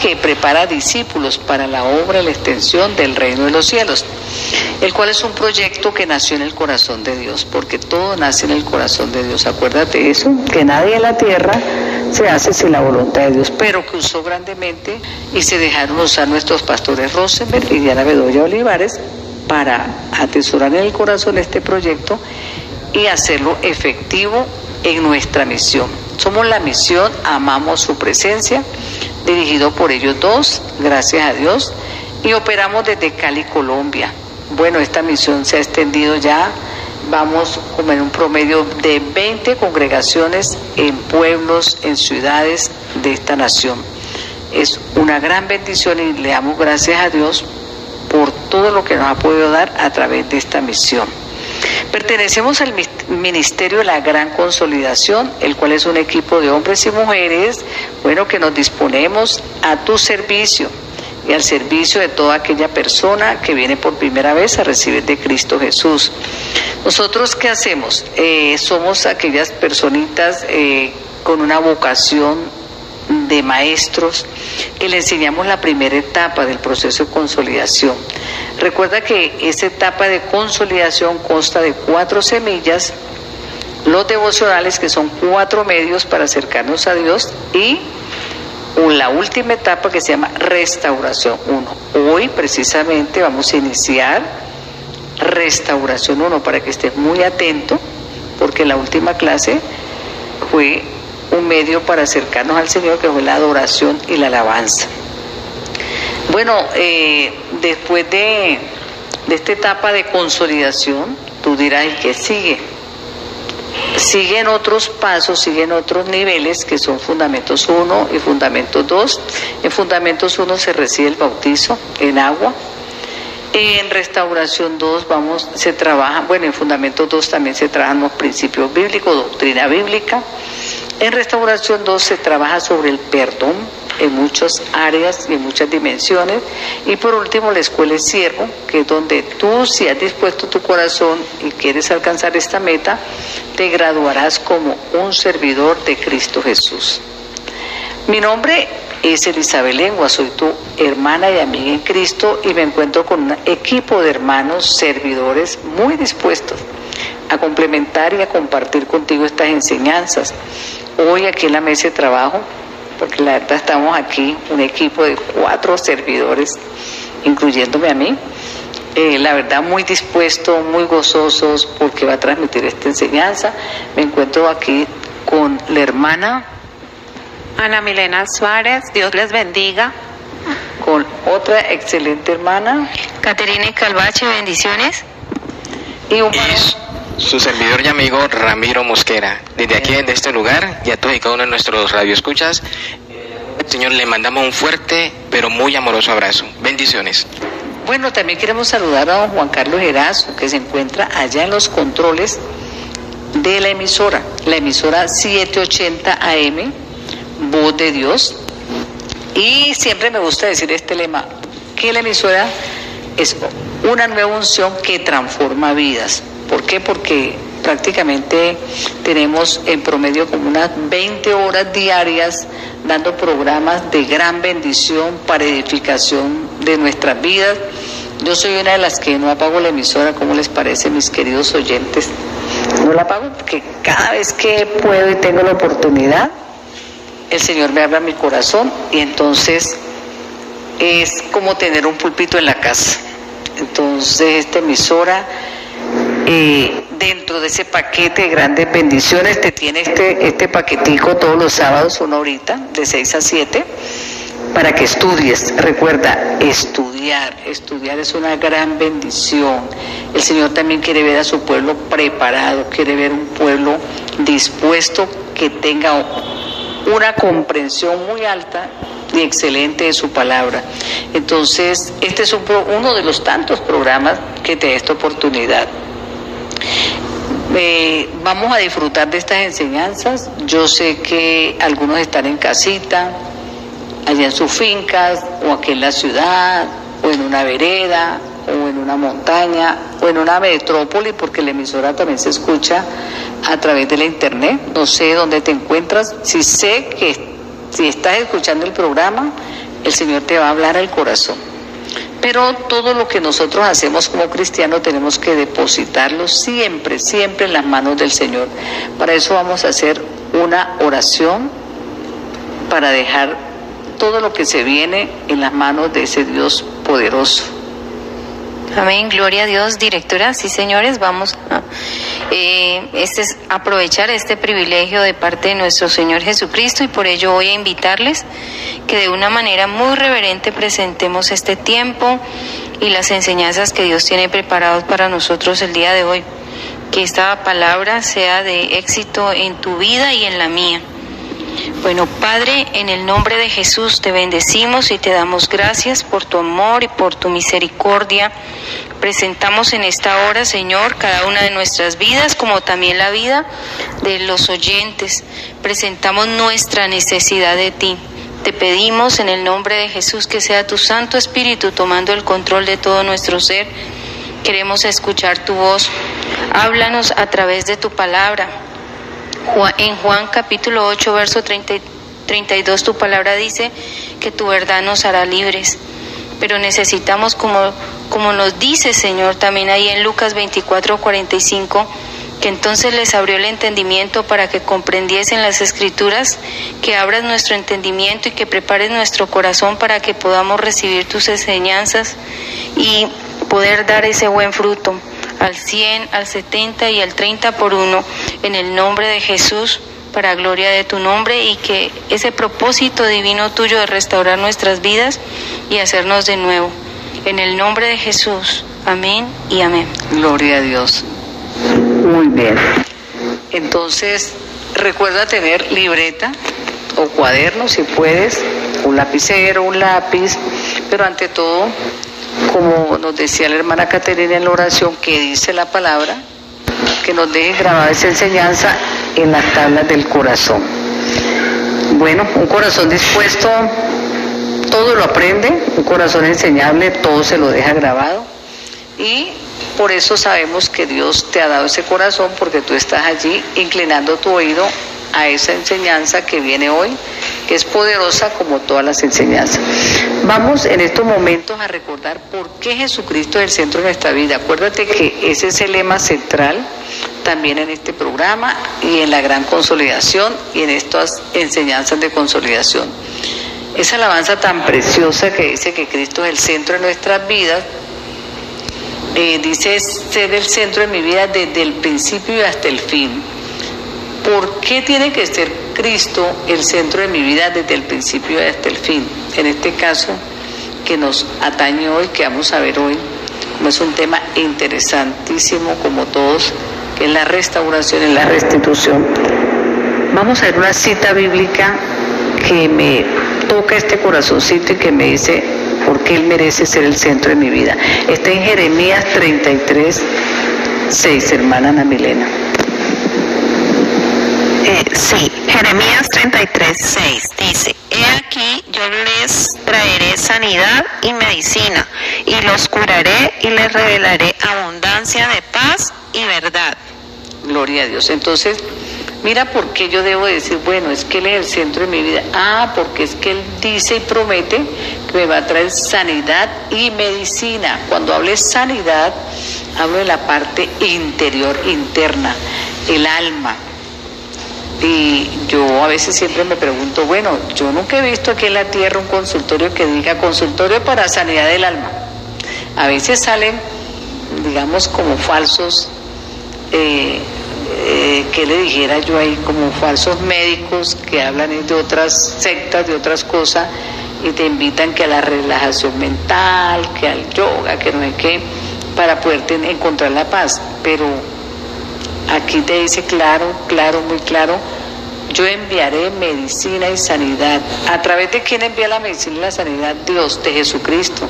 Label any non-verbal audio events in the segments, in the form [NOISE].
que prepara discípulos para la obra la extensión del reino de los cielos, el cual es un proyecto que nació en el corazón de Dios, porque todo nace en el corazón de Dios. Acuérdate eso, que nadie en la tierra se hace sin la voluntad de Dios, pero que usó grandemente y se dejaron usar nuestros pastores Rosenberg y Diana Bedoya Olivares para atesorar en el corazón este proyecto y hacerlo efectivo en nuestra misión. Somos la misión, amamos su presencia, dirigido por ellos dos, gracias a Dios, y operamos desde Cali, Colombia. Bueno, esta misión se ha extendido ya, vamos como en un promedio de 20 congregaciones en pueblos, en ciudades de esta nación. Es una gran bendición y le damos gracias a Dios por todo lo que nos ha podido dar a través de esta misión. Pertenecemos al Ministerio de la Gran Consolidación, el cual es un equipo de hombres y mujeres, bueno, que nos disponemos a tu servicio y al servicio de toda aquella persona que viene por primera vez a recibir de Cristo Jesús. Nosotros, ¿qué hacemos? Eh, somos aquellas personitas eh, con una vocación de maestros que le enseñamos la primera etapa del proceso de consolidación. Recuerda que esa etapa de consolidación consta de cuatro semillas, los devocionales que son cuatro medios para acercarnos a Dios y la última etapa que se llama restauración 1. Hoy precisamente vamos a iniciar restauración 1 para que estés muy atento porque la última clase fue un medio para acercarnos al Señor, que fue la adoración y la alabanza. Bueno, eh, después de, de, esta etapa de consolidación, tú dirás, ¿y qué sigue? Siguen otros pasos, siguen otros niveles que son fundamentos 1 y fundamentos 2. En fundamentos 1 se recibe el bautizo en agua. En restauración 2 vamos, se trabaja, bueno, en fundamentos 2 también se trabajan los principios bíblicos, doctrina bíblica. En Restauración 2 se trabaja sobre el perdón en muchas áreas y en muchas dimensiones. Y por último, la escuela es siervo, que es donde tú, si has dispuesto tu corazón y quieres alcanzar esta meta, te graduarás como un servidor de Cristo Jesús. Mi nombre es Elizabeth Lengua, soy tu hermana y amiga en Cristo y me encuentro con un equipo de hermanos servidores muy dispuestos a complementar y a compartir contigo estas enseñanzas hoy aquí en la mesa de trabajo, porque la verdad estamos aquí, un equipo de cuatro servidores, incluyéndome a mí, eh, la verdad muy dispuestos, muy gozosos porque va a transmitir esta enseñanza. Me encuentro aquí con la hermana Ana Milena Suárez, Dios les bendiga. Con otra excelente hermana. Caterina Calvache, bendiciones. Y un su servidor y amigo Ramiro Mosquera. Desde aquí, desde este lugar, y a todos y cada uno de nuestros radioescuchas, Señor, le mandamos un fuerte pero muy amoroso abrazo. Bendiciones. Bueno, también queremos saludar a don Juan Carlos Erazo, que se encuentra allá en los controles de la emisora, la emisora 780 AM, Voz de Dios. Y siempre me gusta decir este lema, que la emisora es una nueva unción que transforma vidas. ¿Por qué? Porque prácticamente tenemos en promedio como unas 20 horas diarias dando programas de gran bendición para edificación de nuestras vidas. Yo soy una de las que no apago la emisora, ¿cómo les parece, mis queridos oyentes? No la apago porque cada vez que puedo y tengo la oportunidad, el Señor me habla a mi corazón y entonces es como tener un pulpito en la casa. Entonces esta emisora eh, dentro de ese paquete de grandes bendiciones te tiene este, este paquetico todos los sábados, una horita, de 6 a 7, para que estudies. Recuerda, estudiar, estudiar es una gran bendición. El Señor también quiere ver a su pueblo preparado, quiere ver un pueblo dispuesto que tenga una comprensión muy alta y excelente de su palabra. Entonces, este es uno de los tantos programas que te da esta oportunidad. Eh, vamos a disfrutar de estas enseñanzas. Yo sé que algunos están en casita, allá en sus fincas, o aquí en la ciudad, o en una vereda, o en una montaña, o en una metrópoli, porque la emisora también se escucha a través de la internet. No sé dónde te encuentras. Si sé que si estás escuchando el programa, el Señor te va a hablar al corazón. Pero todo lo que nosotros hacemos como cristianos tenemos que depositarlo siempre, siempre en las manos del Señor. Para eso vamos a hacer una oración para dejar todo lo que se viene en las manos de ese Dios poderoso. Amén, gloria a Dios, directora. Sí, señores, vamos a eh, este es aprovechar este privilegio de parte de nuestro Señor Jesucristo y por ello voy a invitarles que de una manera muy reverente presentemos este tiempo y las enseñanzas que Dios tiene preparados para nosotros el día de hoy. Que esta palabra sea de éxito en tu vida y en la mía. Bueno, Padre, en el nombre de Jesús te bendecimos y te damos gracias por tu amor y por tu misericordia. Presentamos en esta hora, Señor, cada una de nuestras vidas, como también la vida de los oyentes. Presentamos nuestra necesidad de ti. Te pedimos en el nombre de Jesús que sea tu Santo Espíritu tomando el control de todo nuestro ser. Queremos escuchar tu voz. Háblanos a través de tu palabra en Juan capítulo 8, verso 32, tu palabra dice que tu verdad nos hará libres. Pero necesitamos, como, como nos dice Señor también ahí en Lucas 24, 45, que entonces les abrió el entendimiento para que comprendiesen las escrituras, que abras nuestro entendimiento y que prepares nuestro corazón para que podamos recibir tus enseñanzas y poder dar ese buen fruto al 100, al 70 y al 30 por uno, en el nombre de Jesús, para gloria de tu nombre, y que ese propósito divino tuyo de restaurar nuestras vidas y hacernos de nuevo. En el nombre de Jesús. Amén y amén. Gloria a Dios. Muy bien. Entonces, recuerda tener libreta o cuaderno si puedes, un lapicero, un lápiz, pero ante todo como nos decía la hermana Caterina en la oración, que dice la palabra, que nos deje grabada esa enseñanza en las tablas del corazón. Bueno, un corazón dispuesto, todo lo aprende, un corazón enseñable, todo se lo deja grabado. Y por eso sabemos que Dios te ha dado ese corazón, porque tú estás allí inclinando tu oído a esa enseñanza que viene hoy, que es poderosa como todas las enseñanzas. Vamos en estos momentos a recordar por qué Jesucristo es el centro de nuestra vida. Acuérdate que ese es el lema central también en este programa y en la gran consolidación y en estas enseñanzas de consolidación. Esa alabanza tan preciosa que dice que Cristo es el centro de nuestras vidas, eh, dice ser el centro de mi vida desde el principio hasta el fin. ¿Por qué tiene que ser Cristo el centro de mi vida desde el principio hasta el fin? En este caso que nos atañe hoy, que vamos a ver hoy, como es un tema interesantísimo como todos, que es la restauración y la restitución. Vamos a ver una cita bíblica que me toca este corazoncito y que me dice por qué Él merece ser el centro de mi vida. Está en Jeremías 33, 6, hermana Ana Milena. Eh, sí, Jeremías 33, 6 dice, He aquí yo les traeré sanidad y medicina, y los curaré y les revelaré abundancia de paz y verdad. Gloria a Dios. Entonces, mira por qué yo debo decir, bueno, es que Él es el centro de mi vida. Ah, porque es que Él dice y promete que me va a traer sanidad y medicina. Cuando hable sanidad, hablo de la parte interior, interna, el alma y yo a veces siempre me pregunto, bueno, yo nunca he visto aquí en la tierra un consultorio que diga consultorio para sanidad del alma. A veces salen, digamos, como falsos, eh, eh, ¿qué le dijera yo ahí? Como falsos médicos que hablan de otras sectas, de otras cosas, y te invitan que a la relajación mental, que al yoga, que no sé qué, para poder encontrar la paz. Pero Aquí te dice claro, claro, muy claro, yo enviaré medicina y sanidad. ¿A través de quién envía la medicina y la sanidad? Dios, de Jesucristo.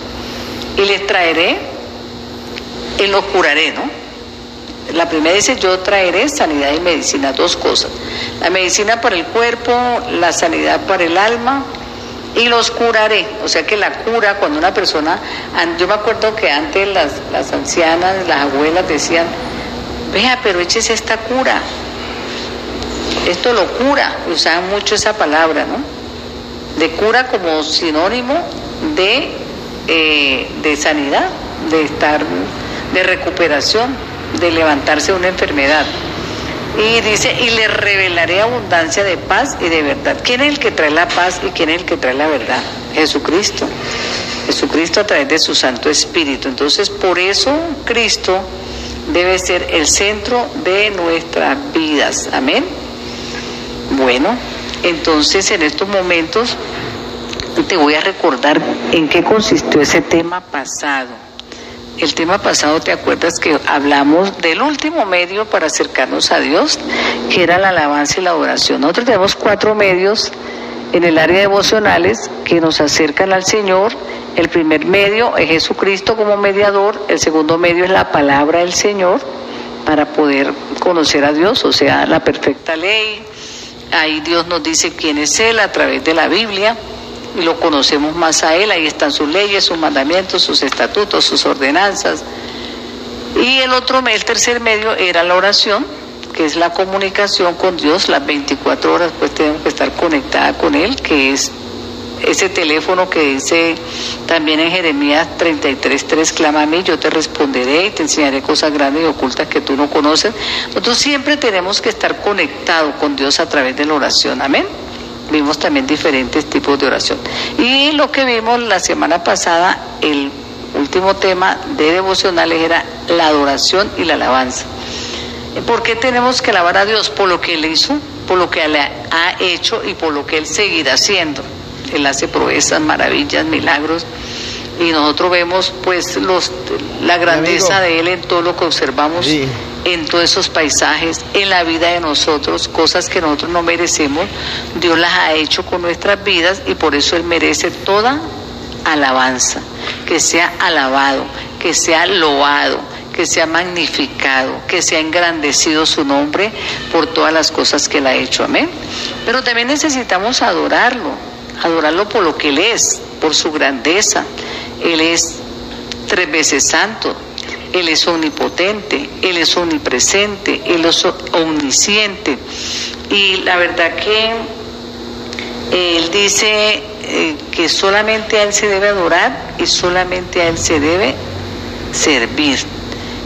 Y les traeré y los curaré, ¿no? La primera dice, yo traeré sanidad y medicina, dos cosas. La medicina para el cuerpo, la sanidad para el alma y los curaré. O sea que la cura, cuando una persona, yo me acuerdo que antes las, las ancianas, las abuelas decían, vea, pero échese esta cura. Esto lo cura, usaban mucho esa palabra, ¿no? de cura como sinónimo de, eh, de sanidad, de estar, de recuperación, de levantarse de una enfermedad. Y dice, y le revelaré abundancia de paz y de verdad. ¿Quién es el que trae la paz y quién es el que trae la verdad? Jesucristo. Jesucristo a través de su Santo Espíritu. Entonces, por eso Cristo debe ser el centro de nuestras vidas. Amén. Bueno, entonces en estos momentos te voy a recordar en qué consistió ese tema pasado. El tema pasado, ¿te acuerdas que hablamos del último medio para acercarnos a Dios, que era la alabanza y la oración? Nosotros tenemos cuatro medios en el área de emocionales que nos acercan al Señor. El primer medio es Jesucristo como mediador, el segundo medio es la palabra del Señor para poder conocer a Dios, o sea, la perfecta ley. Ahí Dios nos dice quién es Él a través de la Biblia y lo conocemos más a Él. Ahí están sus leyes, sus mandamientos, sus estatutos, sus ordenanzas. Y el otro, el tercer medio era la oración, que es la comunicación con Dios, las 24 horas pues tenemos que estar conectada con Él, que es ese teléfono que dice también en Jeremías 33.3, clama a mí, yo te responderé y te enseñaré cosas grandes y ocultas que tú no conoces. Nosotros siempre tenemos que estar conectados con Dios a través de la oración, amén. Vimos también diferentes tipos de oración. Y lo que vimos la semana pasada, el último tema de devocionales era la adoración y la alabanza. ¿Por qué tenemos que alabar a Dios? Por lo que Él hizo, por lo que Él ha hecho y por lo que Él seguirá haciendo. Él hace proezas, maravillas, milagros. Y nosotros vemos pues los, la grandeza de Él en todo lo que observamos, en todos esos paisajes, en la vida de nosotros, cosas que nosotros no merecemos. Dios las ha hecho con nuestras vidas y por eso Él merece toda alabanza, que sea alabado, que sea loado que sea magnificado, que sea engrandecido su nombre por todas las cosas que él ha hecho. Amén. Pero también necesitamos adorarlo, adorarlo por lo que él es, por su grandeza. Él es tres veces santo, él es omnipotente, Él es omnipresente, Él es omnisciente. Y la verdad que Él dice eh, que solamente a Él se debe adorar y solamente a Él se debe servir.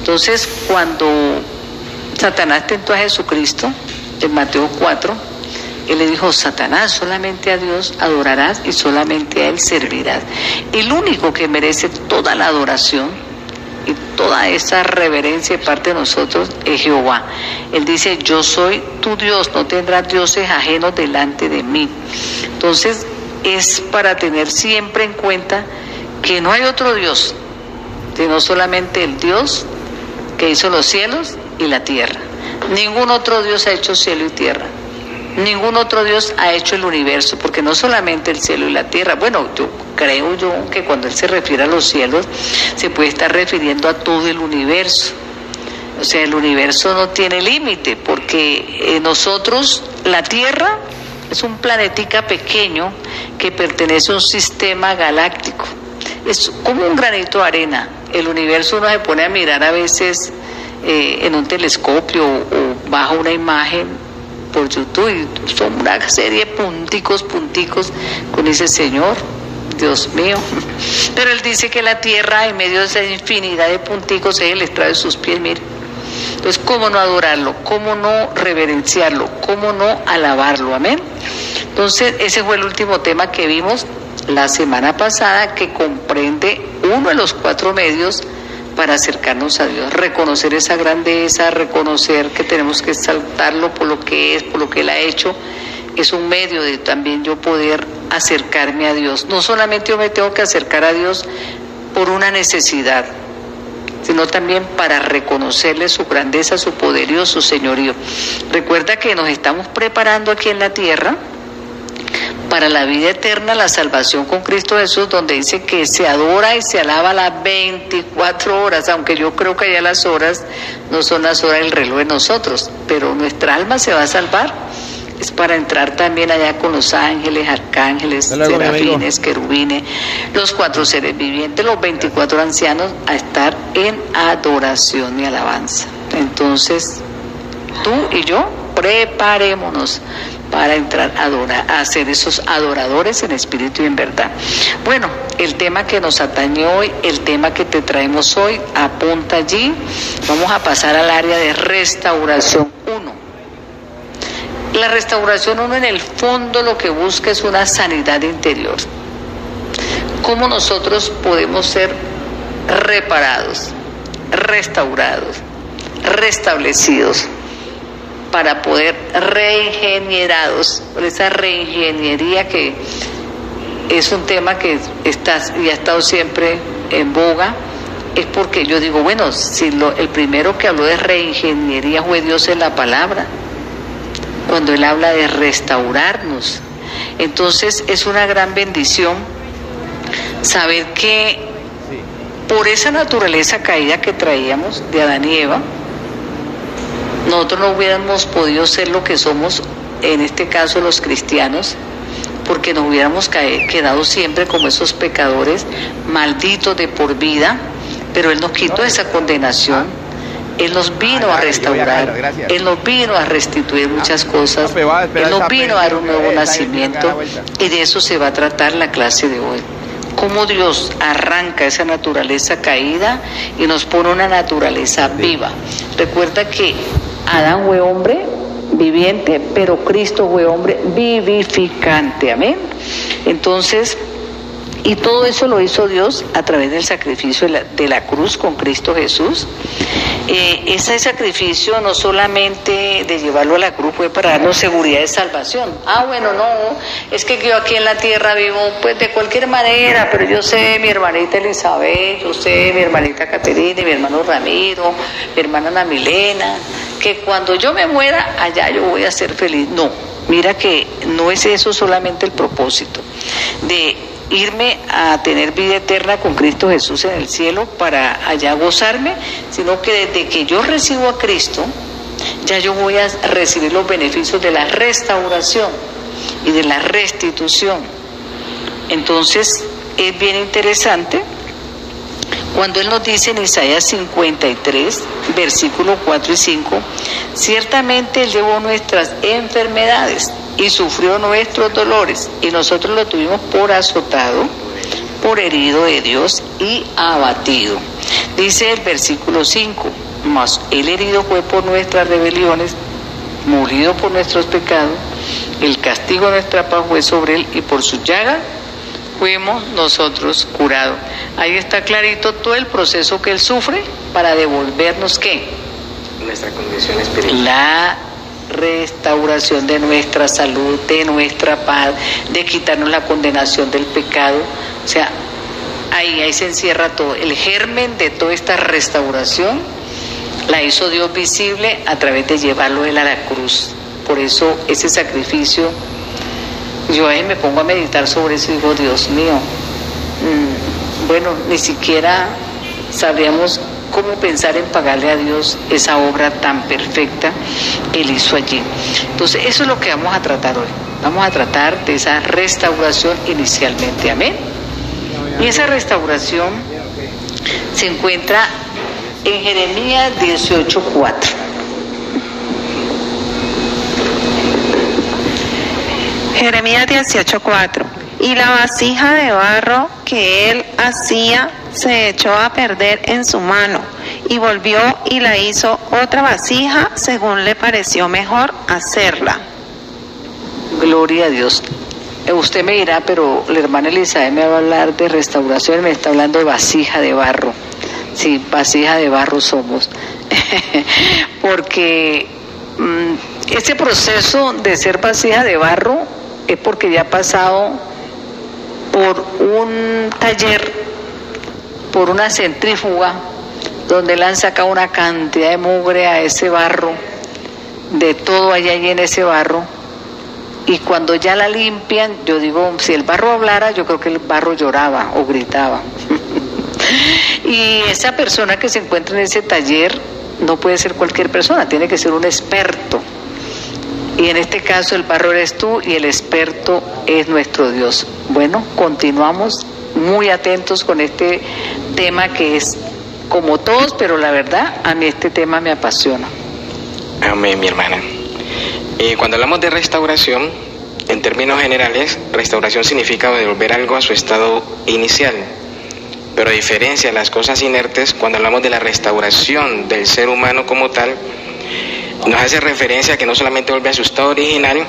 Entonces, cuando Satanás tentó a Jesucristo, en Mateo 4, él le dijo, Satanás, solamente a Dios adorarás y solamente a Él servirás. El único que merece toda la adoración y toda esa reverencia de parte de nosotros es Jehová. Él dice, yo soy tu Dios, no tendrás dioses ajenos delante de mí. Entonces, es para tener siempre en cuenta que no hay otro Dios, sino solamente el Dios que hizo los cielos y la tierra. Ningún otro Dios ha hecho cielo y tierra. Ningún otro Dios ha hecho el universo, porque no solamente el cielo y la tierra. Bueno, yo creo yo que cuando Él se refiere a los cielos, se puede estar refiriendo a todo el universo. O sea, el universo no tiene límite, porque eh, nosotros, la Tierra, es un planetica pequeño que pertenece a un sistema galáctico. Es como un granito de arena el universo uno se pone a mirar a veces eh, en un telescopio o, bajo una imagen por YouTube y son una serie de punticos, punticos con ese Señor, Dios mío. [LAUGHS] Pero Él dice que la tierra en medio de esa infinidad de punticos es el estrado de sus pies, mire. Entonces, ¿cómo no adorarlo? ¿Cómo no reverenciarlo? ¿Cómo no alabarlo? Amén. Entonces, ese fue el último tema que vimos la semana pasada que comprende uno de los cuatro medios para acercarnos a Dios, reconocer esa grandeza, reconocer que tenemos que exaltarlo por lo que es, por lo que Él ha hecho, es un medio de también yo poder acercarme a Dios. No solamente yo me tengo que acercar a Dios por una necesidad, sino también para reconocerle su grandeza, su poderío, su señorío. Recuerda que nos estamos preparando aquí en la tierra para la vida eterna, la salvación con Cristo Jesús, donde dice que se adora y se alaba las 24 horas, aunque yo creo que allá las horas no son las horas del reloj de nosotros, pero nuestra alma se va a salvar. Es para entrar también allá con los ángeles, arcángeles, serafines, querubines, los cuatro seres vivientes, los 24 ancianos, a estar en adoración y alabanza. Entonces, tú y yo, preparémonos para entrar a adorar, ser esos adoradores en espíritu y en verdad. Bueno, el tema que nos atañe hoy, el tema que te traemos hoy, apunta allí. Vamos a pasar al área de restauración 1. La restauración 1 en el fondo lo que busca es una sanidad interior. ¿Cómo nosotros podemos ser reparados, restaurados, restablecidos? Para poder reingenierados, por esa reingeniería que es un tema que está y ha estado siempre en boga, es porque yo digo, bueno, si lo, el primero que habló de reingeniería fue Dios en la palabra, cuando Él habla de restaurarnos. Entonces es una gran bendición saber que por esa naturaleza caída que traíamos de Adán y Eva, nosotros no hubiéramos podido ser lo que somos, en este caso los cristianos, porque nos hubiéramos quedado siempre como esos pecadores malditos de por vida, pero Él nos quitó esa condenación. Él nos vino a restaurar, Él nos vino a restituir muchas cosas, Él nos vino a dar un nuevo nacimiento y de eso se va a tratar la clase de hoy. Cómo Dios arranca esa naturaleza caída y nos pone una naturaleza viva. Recuerda que Adán fue hombre viviente, pero Cristo fue hombre vivificante. Amén. Entonces, y todo eso lo hizo Dios a través del sacrificio de la, cruz con Cristo Jesús. Eh, ese sacrificio no solamente de llevarlo a la cruz fue para darnos seguridad de salvación. Ah, bueno, no, es que yo aquí en la tierra vivo pues de cualquier manera, pero yo sé mi hermanita Elizabeth, yo sé mi hermanita Caterina, mi hermano Ramiro, mi hermana Ana Milena, que cuando yo me muera allá yo voy a ser feliz. No, mira que no es eso solamente el propósito de irme a tener vida eterna con Cristo Jesús en el cielo para allá gozarme, sino que desde que yo recibo a Cristo, ya yo voy a recibir los beneficios de la restauración y de la restitución. Entonces, es bien interesante cuando Él nos dice en Isaías 53, versículos 4 y 5, ciertamente Él llevó nuestras enfermedades y sufrió nuestros dolores y nosotros lo tuvimos por azotado, por herido de Dios y abatido. Dice el versículo 5, mas el herido fue por nuestras rebeliones, murido por nuestros pecados, el castigo de nuestra paz fue sobre él y por su llaga fuimos nosotros curados. Ahí está clarito todo el proceso que él sufre para devolvernos qué? Nuestra condición espiritual. La restauración de nuestra salud, de nuestra paz, de quitarnos la condenación del pecado. O sea, ahí, ahí se encierra todo. El germen de toda esta restauración la hizo Dios visible a través de llevarlo él a la cruz. Por eso ese sacrificio, yo ahí me pongo a meditar sobre eso y digo, Dios mío, mm, bueno, ni siquiera sabríamos cómo pensar en pagarle a Dios esa obra tan perfecta que Él hizo allí. Entonces, eso es lo que vamos a tratar hoy. Vamos a tratar de esa restauración inicialmente. Amén. Y esa restauración se encuentra en Jeremías 18.4. Jeremías 18:4. Y la vasija de barro que él hacía se echó a perder en su mano y volvió y la hizo otra vasija según le pareció mejor hacerla. Gloria a Dios. Eh, usted me dirá, pero la hermana Elizabeth me va a hablar de restauración, me está hablando de vasija de barro. Sí, vasija de barro somos. [LAUGHS] porque mm, este proceso de ser vasija de barro es porque ya ha pasado por un taller por una centrífuga donde le han sacado una cantidad de mugre a ese barro, de todo allá y en ese barro. Y cuando ya la limpian, yo digo, si el barro hablara, yo creo que el barro lloraba o gritaba. [LAUGHS] y esa persona que se encuentra en ese taller no puede ser cualquier persona, tiene que ser un experto. Y en este caso el barro eres tú y el experto es nuestro Dios. Bueno, continuamos muy atentos con este tema que es como todos, pero la verdad a mí este tema me apasiona. Amén, mi hermana. Eh, cuando hablamos de restauración, en términos generales, restauración significa devolver algo a su estado inicial. Pero a diferencia de las cosas inertes, cuando hablamos de la restauración del ser humano como tal, nos hace referencia a que no solamente vuelve a su estado original,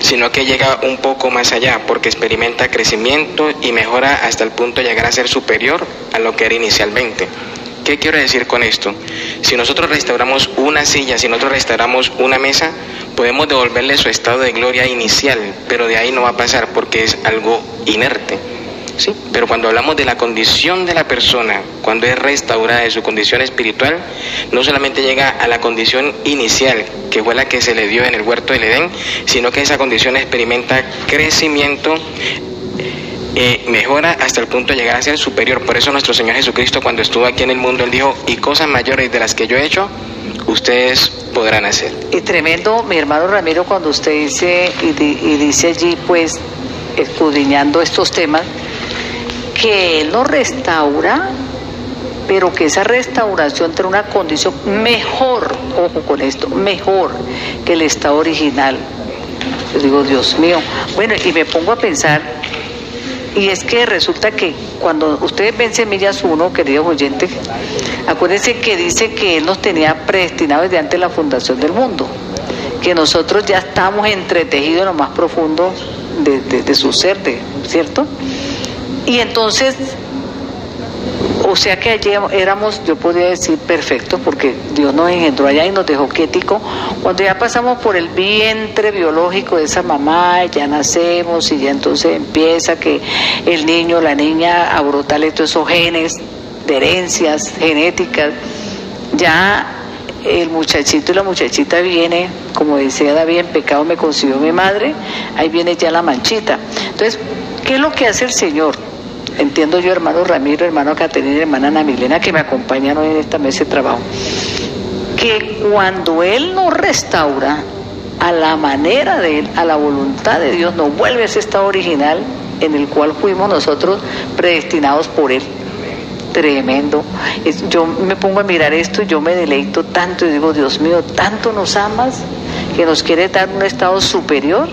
sino que llega un poco más allá, porque experimenta crecimiento y mejora hasta el punto de llegar a ser superior a lo que era inicialmente. ¿Qué quiero decir con esto? Si nosotros restauramos una silla, si nosotros restauramos una mesa, podemos devolverle su estado de gloria inicial, pero de ahí no va a pasar porque es algo inerte. ¿Sí? Pero cuando hablamos de la condición de la persona, cuando es restaurada de su condición espiritual, no solamente llega a la condición inicial, que fue la que se le dio en el huerto del Edén, sino que esa condición experimenta crecimiento eh, mejora hasta el punto de llegar a ser superior. Por eso nuestro Señor Jesucristo cuando estuvo aquí en el mundo, Él dijo, y cosas mayores de las que yo he hecho, ustedes podrán hacer. Y tremendo, mi hermano Ramiro, cuando usted dice, y, dice allí, pues, escudriñando estos temas, que Él nos restaura, pero que esa restauración tiene una condición mejor, ojo con esto, mejor que el estado original. Yo digo, Dios mío. Bueno, y me pongo a pensar y es que resulta que cuando ustedes ven Semillas 1, queridos oyentes, acuérdense que dice que Él nos tenía predestinados desde antes de la fundación del mundo, que nosotros ya estamos entretejidos en lo más profundo de, de su ser, ¿cierto? Y entonces o sea que allí éramos, yo podría decir, perfectos, porque Dios nos engendró allá y nos dejó quiético. Cuando ya pasamos por el vientre biológico de esa mamá, ya nacemos y ya entonces empieza que el niño, la niña, a brotarle todos esos genes de herencias genéticas, ya el muchachito y la muchachita viene, como decía David, en pecado me consiguió mi madre, ahí viene ya la manchita. Entonces, ¿qué es lo que hace el Señor? Entiendo yo, hermano Ramiro, hermano Caterina, hermana Ana Milena, que me acompañan hoy en esta mesa de trabajo, que cuando Él nos restaura a la manera de Él, a la voluntad de Dios, nos vuelve a ese estado original en el cual fuimos nosotros predestinados por Él. Tremendo. Yo me pongo a mirar esto y yo me deleito tanto y digo, Dios mío, tanto nos amas que nos quiere dar un estado superior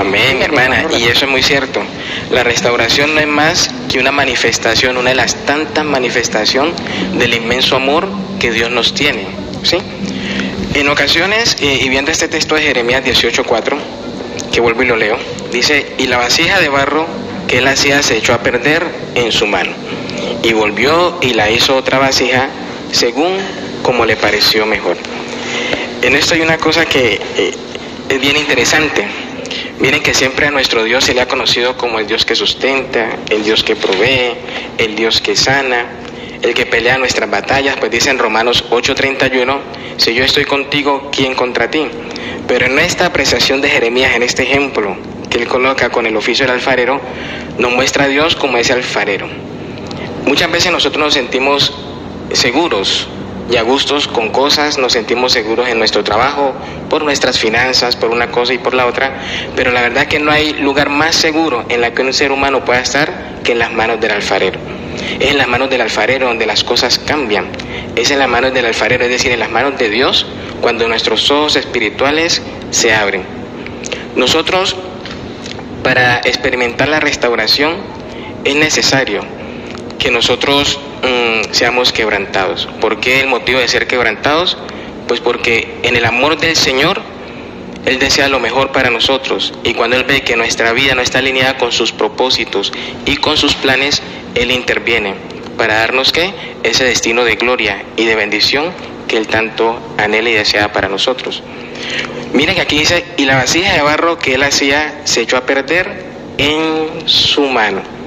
Amén, hermana, y eso es muy cierto. La restauración no es más que una manifestación, una de las tantas manifestaciones del inmenso amor que Dios nos tiene. ¿sí? En ocasiones, y viendo este texto de Jeremías 18:4, que vuelvo y lo leo, dice, y la vasija de barro que él hacía se echó a perder en su mano, y volvió y la hizo otra vasija según como le pareció mejor. En esto hay una cosa que eh, es bien interesante Miren que siempre a nuestro Dios se le ha conocido como el Dios que sustenta, el Dios que provee, el Dios que sana, el que pelea nuestras batallas, pues dice en Romanos 8:31, si yo estoy contigo, ¿quién contra ti? Pero en esta apreciación de Jeremías, en este ejemplo que él coloca con el oficio del alfarero, nos muestra a Dios como ese alfarero. Muchas veces nosotros nos sentimos seguros y a gustos con cosas, nos sentimos seguros en nuestro trabajo, por nuestras finanzas, por una cosa y por la otra, pero la verdad que no hay lugar más seguro en la que un ser humano pueda estar que en las manos del alfarero. Es en las manos del alfarero donde las cosas cambian. Es en las manos del alfarero, es decir, en las manos de Dios, cuando nuestros ojos espirituales se abren. Nosotros, para experimentar la restauración, es necesario que nosotros Mm, seamos quebrantados. ¿Por qué el motivo de ser quebrantados? Pues porque en el amor del Señor, Él desea lo mejor para nosotros. Y cuando Él ve que nuestra vida no está alineada con sus propósitos y con sus planes, Él interviene para darnos qué? Ese destino de gloria y de bendición que Él tanto anhela y desea para nosotros. Miren que aquí dice, y la vasija de barro que Él hacía se echó a perder en su mano.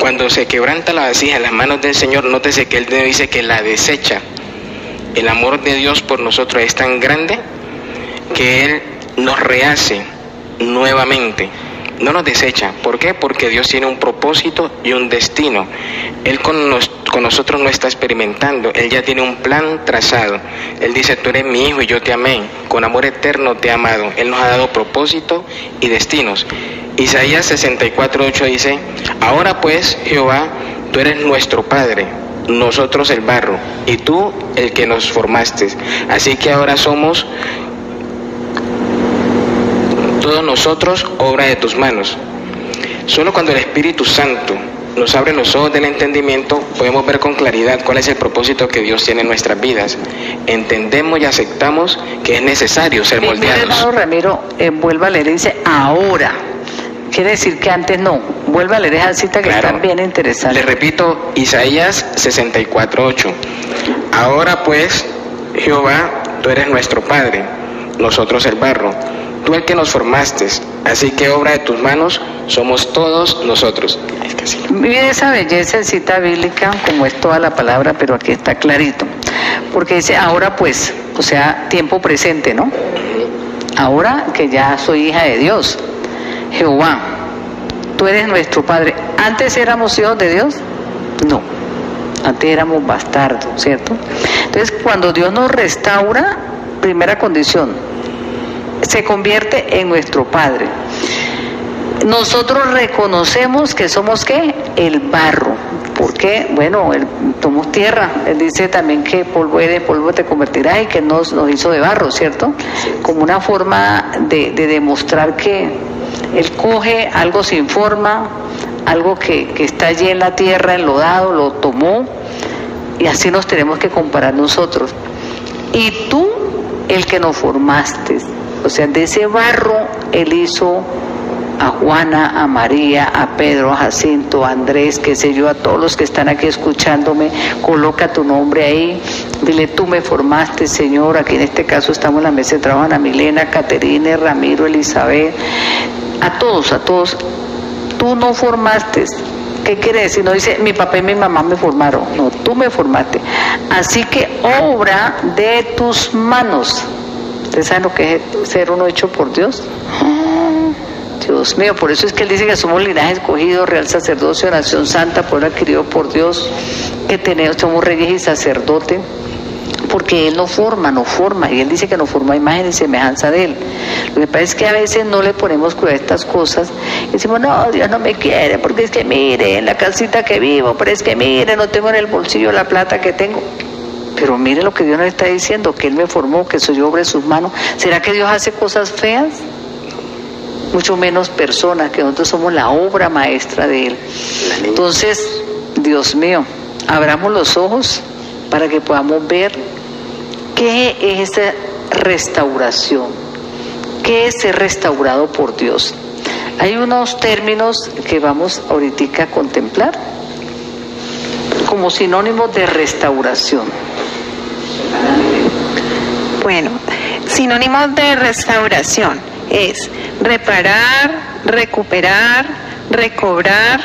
Cuando se quebranta la vasija en las manos del Señor, nótese que Él dice que la desecha. El amor de Dios por nosotros es tan grande que Él nos rehace nuevamente. No nos desecha. ¿Por qué? Porque Dios tiene un propósito y un destino. Él con, con nosotros no está experimentando. Él ya tiene un plan trazado. Él dice, tú eres mi hijo y yo te amé. Con amor eterno te he amado. Él nos ha dado propósito y destinos. Isaías 64.8 dice, ahora pues Jehová, tú eres nuestro Padre, nosotros el barro, y tú el que nos formaste. Así que ahora somos todos nosotros obra de tus manos. Solo cuando el Espíritu Santo nos abre los ojos del entendimiento, podemos ver con claridad cuál es el propósito que Dios tiene en nuestras vidas. Entendemos y aceptamos que es necesario ser moldeados. hermano Ramiro, eh, vuelva a leer dice ahora. Quiere decir que antes no. Vuelva a leer esa cita que está bien interesante. Le repito, Isaías 64.8. Ahora pues, Jehová, tú eres nuestro Padre, nosotros el barro tú el que nos formaste, así que obra de tus manos somos todos nosotros. Mire esa belleza en cita bíblica, como es toda la palabra, pero aquí está clarito. Porque dice, ahora pues, o sea, tiempo presente, ¿no? Ahora que ya soy hija de Dios, Jehová, tú eres nuestro Padre. ¿Antes éramos hijos de Dios? No, antes éramos bastardos, ¿cierto? Entonces, cuando Dios nos restaura, primera condición, se convierte en nuestro Padre. Nosotros reconocemos que somos qué? El barro. porque Bueno, somos tierra. Él dice también que polvo eres, polvo te convertirás y que nos, nos hizo de barro, ¿cierto? Como una forma de, demostrar que Él coge algo sin forma, algo que, que está allí en la tierra, enlodado, lo tomó y así nos tenemos que comparar nosotros. Y tú, el que nos formaste, o sea, de ese barro él hizo a Juana, a María, a Pedro, a Jacinto, a Andrés, qué sé yo, a todos los que están aquí escuchándome, coloca tu nombre ahí, dile tú me formaste, Señor, aquí en este caso estamos en la mesa de trabajo, Ana Milena, Caterine, Ramiro, Elizabeth, a todos, a todos, tú no formaste, ¿Qué quiere decir? No dice mi papá y mi mamá me formaron. No, tú me formaste. Así que obra de tus manos. ¿Ustedes saben lo que es ser uno hecho por Dios? Dios mío, por eso es que él dice que somos linaje escogido, real sacerdocio, nación santa, pueblo adquirido por Dios, que tenemos, somos reyes y sacerdote, porque Él no forma, no forma, y Él dice que no forma imagen y semejanza de Él. Lo que pasa es que a veces no le ponemos cuidado a estas cosas, y decimos, no, Dios no me quiere, porque es que mire, en la casita que vivo, pero es que mire, no tengo en el bolsillo la plata que tengo. Pero mire lo que Dios nos está diciendo, que Él me formó, que soy obra de sus manos. ¿Será que Dios hace cosas feas? Mucho menos personas, que nosotros somos la obra maestra de Él. Entonces, Dios mío, abramos los ojos para que podamos ver qué es esta restauración, qué es ser restaurado por Dios. Hay unos términos que vamos ahorita a contemplar como sinónimo de restauración. Bueno, sinónimos de restauración es reparar, recuperar, recobrar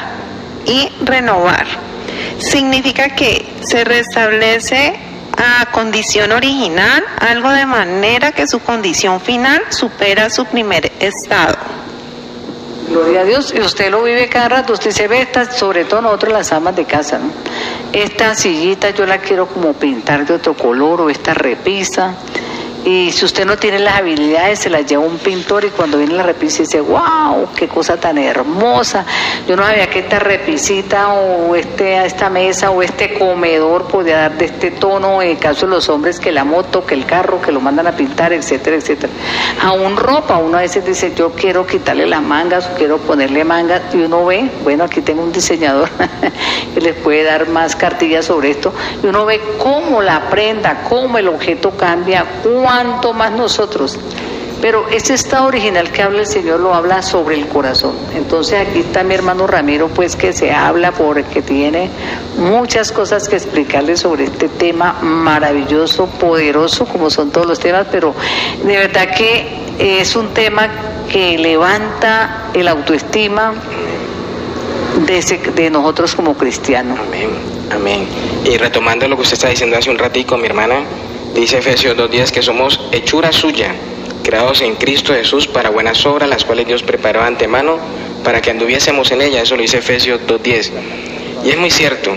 y renovar. Significa que se restablece a condición original algo de manera que su condición final supera su primer estado. Gloria a Dios. Y usted lo vive cada rato. Usted se ve, esta, sobre todo nosotros las amas de casa, ¿no? Esta sillita yo la quiero como pintar de otro color o esta repisa y si usted no tiene las habilidades, se las lleva un pintor y cuando viene la repisa dice, wow, qué cosa tan hermosa. Yo no sabía que esta repisita o este, esta mesa o este comedor podía dar de este tono, en el caso de los hombres, que la moto, que el carro, que lo mandan a pintar, etcétera, etcétera. Aún ropa, uno a veces dice, yo quiero quitarle las mangas o quiero ponerle mangas y uno ve, bueno, aquí tengo un diseñador [LAUGHS] que les puede dar más cartillas sobre esto y uno ve cómo la prenda, cómo el objeto cambia, cuanto más nosotros. Pero ese estado original que habla el Señor lo habla sobre el corazón. Entonces aquí está mi hermano Ramiro, pues que se habla porque tiene muchas cosas que explicarle sobre este tema maravilloso, poderoso, como son todos los temas, pero de verdad que es un tema que levanta el autoestima de, de nosotros como cristianos. Amén, amén. Y retomando lo que usted está diciendo hace un ratico, mi hermana, Dice Efesios 2.10 que somos hechura suya, creados en Cristo Jesús para buenas obras, las cuales Dios preparó antemano para que anduviésemos en ella. Eso lo dice Efesios 2.10. Y es muy cierto,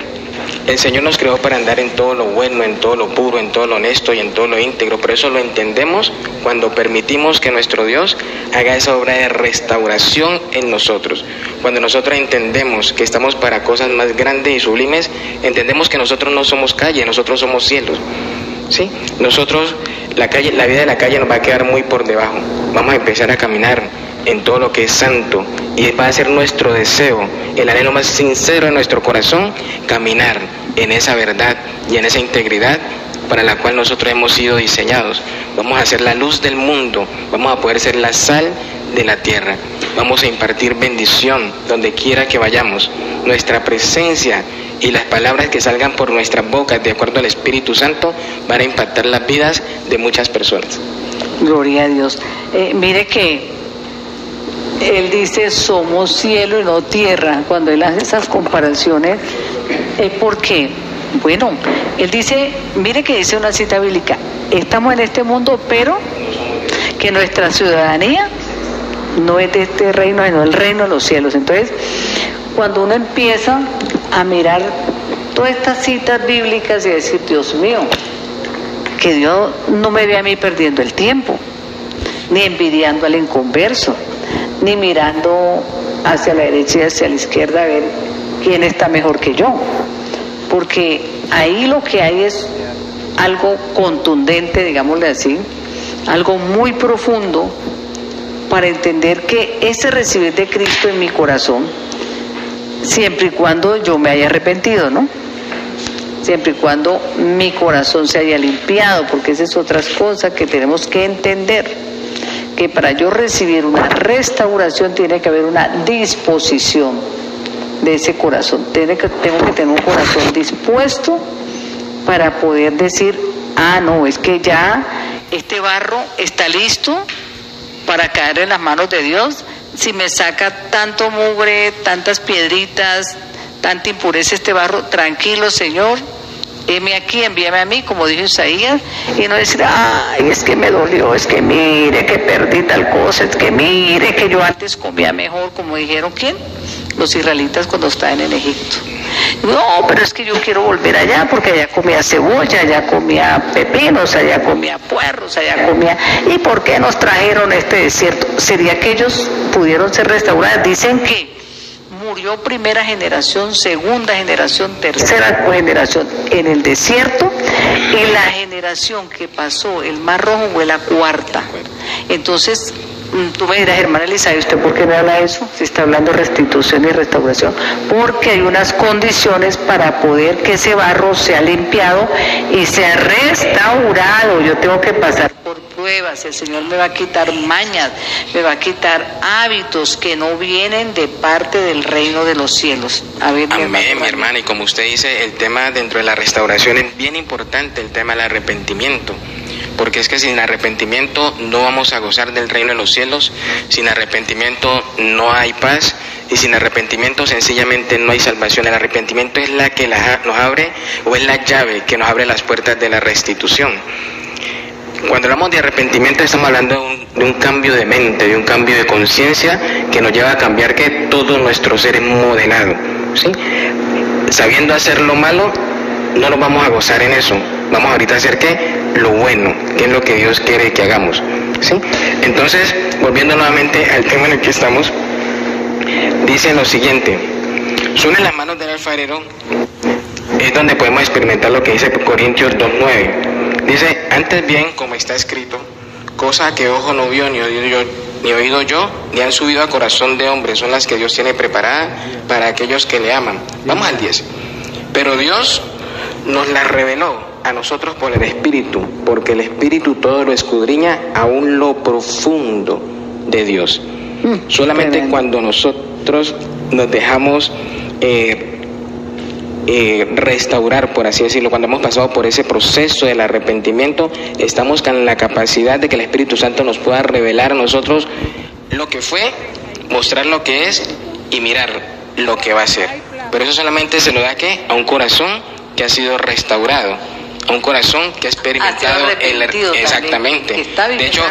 el Señor nos creó para andar en todo lo bueno, en todo lo puro, en todo lo honesto y en todo lo íntegro. Por eso lo entendemos cuando permitimos que nuestro Dios haga esa obra de restauración en nosotros. Cuando nosotros entendemos que estamos para cosas más grandes y sublimes, entendemos que nosotros no somos calle, nosotros somos cielos. ¿Sí? Nosotros, la, calle, la vida de la calle nos va a quedar muy por debajo. Vamos a empezar a caminar en todo lo que es santo y va a ser nuestro deseo, el anhelo más sincero de nuestro corazón, caminar en esa verdad y en esa integridad para la cual nosotros hemos sido diseñados. Vamos a ser la luz del mundo, vamos a poder ser la sal de la tierra, vamos a impartir bendición donde quiera que vayamos. Nuestra presencia y las palabras que salgan por nuestras bocas de acuerdo al Espíritu Santo van a impactar las vidas de muchas personas. Gloria a Dios. Eh, mire que él dice somos cielo y no tierra. Cuando él hace esas comparaciones, es porque, bueno, él dice, mire que dice una cita bíblica, estamos en este mundo, pero que nuestra ciudadanía no es de este reino, sino el reino de los cielos. Entonces, cuando uno empieza a mirar todas estas citas bíblicas y decir, Dios mío, que Dios no me ve a mí perdiendo el tiempo, ni envidiando al inconverso, ni mirando hacia la derecha y hacia la izquierda a ver quién está mejor que yo. Porque ahí lo que hay es algo contundente, digámosle así, algo muy profundo para entender que ese recibir de Cristo en mi corazón, siempre y cuando yo me haya arrepentido, ¿no? Siempre y cuando mi corazón se haya limpiado, porque esa es otra cosa que tenemos que entender, que para yo recibir una restauración tiene que haber una disposición de ese corazón. Tiene tengo que tener un corazón dispuesto para poder decir, ah, no, es que ya este barro está listo para caer en las manos de Dios, si me saca tanto mugre, tantas piedritas, tanta impureza este barro, tranquilo Señor, heme aquí, envíame a mí, como dijo Isaías, y no decir, ay, es que me dolió, es que mire que perdí tal cosa, es que mire que yo antes comía mejor, como dijeron, ¿quién? Los israelitas cuando estaban en Egipto. No, pero es que yo quiero volver allá porque allá comía cebolla, allá comía pepinos, allá comía puerros, allá comía... ¿Y por qué nos trajeron este desierto? ¿Sería que ellos pudieron ser restaurados? Dicen que murió primera generación, segunda generación, tercera generación en el desierto y la generación que pasó el Mar Rojo fue la cuarta. Entonces, tú me dirás, hermana Elizabeth, ¿usted por qué me habla de eso? Si está hablando de restitución y restauración. Porque hay unas condiciones para poder que ese barro sea limpiado y sea restaurado. Yo tengo que pasar por pruebas, el Señor me va a quitar mañas, me va a quitar hábitos que no vienen de parte del reino de los cielos. A ver, Amén, mi hermana. Y como usted dice, el tema dentro de la restauración es bien importante, el tema del arrepentimiento porque es que sin arrepentimiento no vamos a gozar del reino de los cielos, sin arrepentimiento no hay paz y sin arrepentimiento sencillamente no hay salvación. El arrepentimiento es la que nos abre o es la llave que nos abre las puertas de la restitución. Cuando hablamos de arrepentimiento estamos hablando de un, cambio de mente, de un cambio de conciencia que nos lleva a cambiar que todo nuestro ser es modelado. ¿sí? Sabiendo hacer lo malo, no nos vamos a gozar en eso. Vamos ahorita a hacer qué? Lo bueno, que es lo que Dios quiere que hagamos. ¿sí? Entonces, volviendo nuevamente al tema en el que estamos, dice lo siguiente. Son en las manos del alfarero es donde podemos experimentar lo que dice Corintios 2.9 Dice, antes bien, como está escrito, cosa que ojo no vio, ni oído yo, ni oído yo, ni han subido a corazón de hombre, son las que Dios tiene preparada para aquellos que le aman. Vamos al 10. Pero Dios nos las reveló a nosotros por el Espíritu, porque el Espíritu todo lo escudriña aún lo profundo de Dios. Mm, Solamente cuando nosotros nos dejamos eh, eh, restaurar, por así decirlo, cuando hemos pasado por ese proceso del arrepentimiento, estamos con la capacidad de que el Espíritu Santo nos pueda revelar a nosotros lo que fue, mostrar lo que es y mirar lo que va a ser. Pero eso solamente se lo da que a un corazón que ha sido restaurado un corazón que ha experimentado el exactamente. de hecho,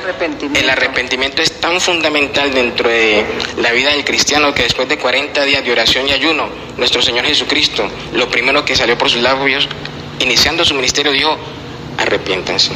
el arrepentimiento es tan fundamental dentro de la vida del cristiano que después de 40 días de oración y ayuno, nuestro Señor Jesucristo, lo primero que salió por sus labios, iniciando su ministerio, dijo, arrepiéntanse.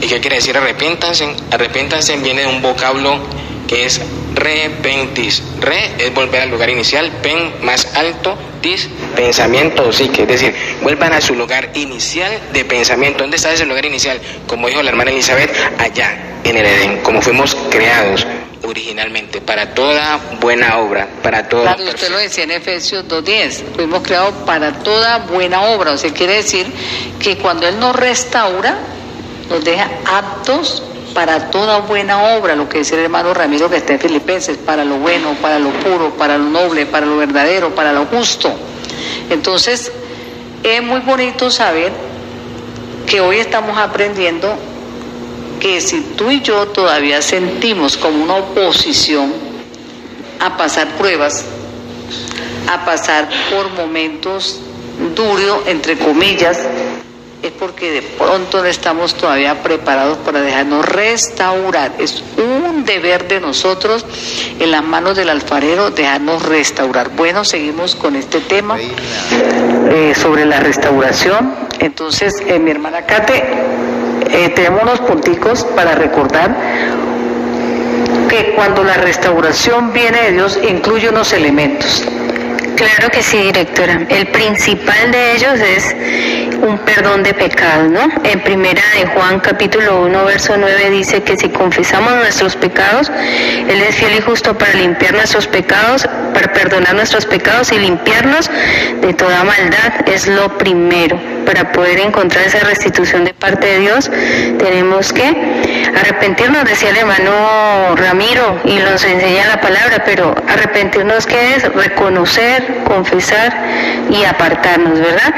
¿Y qué quiere decir arrepiéntanse? Arrepiéntanse viene de un vocablo que es repentis. Re es volver al lugar inicial, pen más alto, tis pensamiento o psique. Es decir, vuelvan a su lugar inicial de pensamiento. ¿Dónde está ese lugar inicial? Como dijo la hermana Elizabeth, allá, en el Edén, como fuimos creados. originalmente, para toda buena obra, para toda... Claro, usted lo decía en Efesios 2.10, fuimos creados para toda buena obra, o sea, quiere decir que cuando Él nos restaura, nos deja aptos para toda buena obra, lo que dice el hermano Ramiro que está en Filipenses, para lo bueno, para lo puro, para lo noble, para lo verdadero, para lo justo. Entonces, es muy bonito saber que hoy estamos aprendiendo que si tú y yo todavía sentimos como una oposición a pasar pruebas, a pasar por momentos duros, entre comillas, es porque de pronto no estamos todavía preparados para dejarnos restaurar. Es un deber de nosotros en las manos del alfarero dejarnos restaurar. Bueno, seguimos con este tema eh, sobre la restauración. Entonces, eh, mi hermana Kate, eh, tenemos unos punticos para recordar que cuando la restauración viene de Dios incluye unos elementos. Claro que sí, directora. El principal de ellos es un perdón de pecados, ¿no? En primera de Juan capítulo 1 verso 9 dice que si confesamos nuestros pecados, Él es fiel y justo para limpiar nuestros pecados, para perdonar nuestros pecados y limpiarnos de toda maldad. Es lo primero. Para poder encontrar esa restitución de parte de Dios, tenemos que arrepentirnos, decía el hermano Ramiro, y nos enseña la palabra, pero arrepentirnos, ¿qué es? Reconocer confesar y apartarnos, ¿verdad?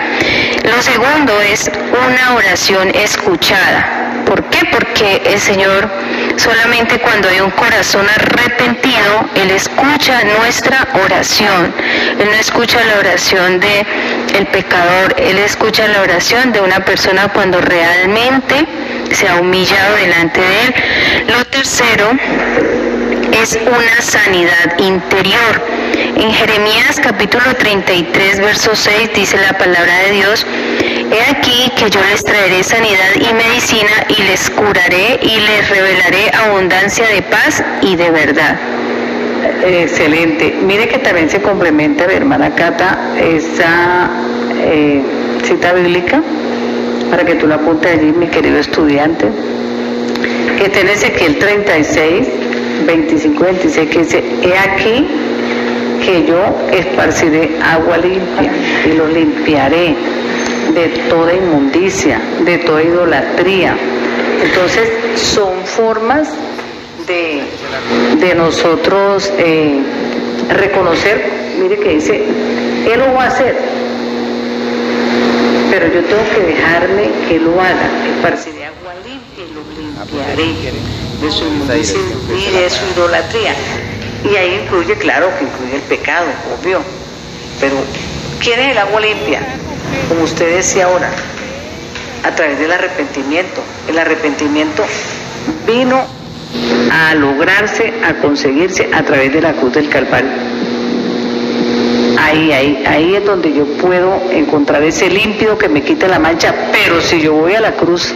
Lo segundo es una oración escuchada. ¿Por qué? Porque el Señor solamente cuando hay un corazón arrepentido, Él escucha nuestra oración. Él no escucha la oración de el pecador, Él escucha la oración de una persona cuando realmente se ha humillado delante de Él. Lo tercero es una sanidad interior. En Jeremías capítulo 33, verso 6 dice la palabra de Dios, He aquí que yo les traeré sanidad y medicina y les curaré y les revelaré abundancia de paz y de verdad. Excelente. Mire que también se complementa, mi hermana Cata, esa eh, cita bíblica, para que tú la apuntes allí, mi querido estudiante, que está en Ezequiel 36, 25 26, que dice, he aquí que yo esparciré agua limpia y lo limpiaré de toda inmundicia, de toda idolatría. Entonces son formas de, de nosotros eh, reconocer, mire que dice, Él lo va a hacer, pero yo tengo que dejarme que lo haga, esparciré agua limpia y lo limpiaré de su inmundicia y de su idolatría. Y ahí incluye, claro, que incluye el pecado, obvio. Pero, ¿quién es el agua limpia? Como usted decía ahora, a través del arrepentimiento. El arrepentimiento vino a lograrse, a conseguirse a través de la cruz del Calvario. Ahí, ahí, ahí es donde yo puedo encontrar ese límpido que me quita la mancha, pero si yo voy a la cruz,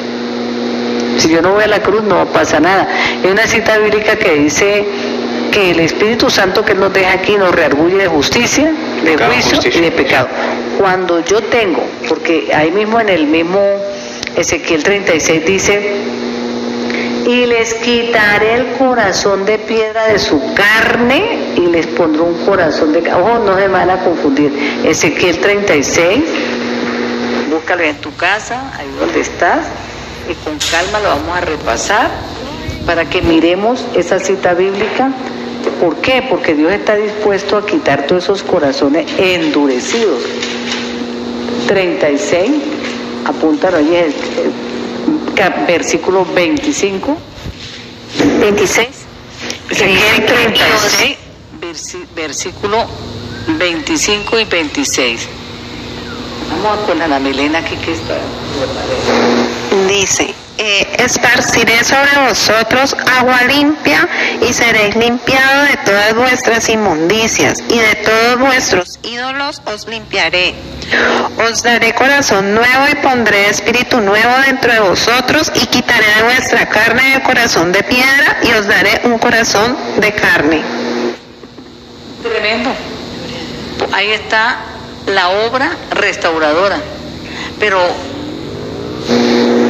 si yo no voy a la cruz no pasa nada. Hay una cita bíblica que dice que el Espíritu Santo que nos deja aquí nos reargulle de justicia, de juicio y de pecado. Cuando yo tengo, porque ahí mismo en el mismo Ezequiel 36 dice, y les quitaré el corazón de piedra de su carne y les pondré un corazón de... Ojo, no se van a confundir. Ezequiel 36, búscalo en tu casa, ahí donde estás, y con calma lo vamos a repasar para que miremos esa cita bíblica ¿Por qué? Porque Dios está dispuesto a quitar todos esos corazones endurecidos. 36, apúntalo ahí, el, versículo 25. 26. 36, versículo 25 y 26. Vamos a poner a la Milena aquí que está. Dice eh, esparciré sobre vosotros agua limpia y seréis limpiados de todas vuestras inmundicias y de todos vuestros ídolos os limpiaré. Os daré corazón nuevo y pondré espíritu nuevo dentro de vosotros y quitaré de vuestra carne el corazón de piedra y os daré un corazón de carne. Tremendo. Ahí está la obra restauradora. Pero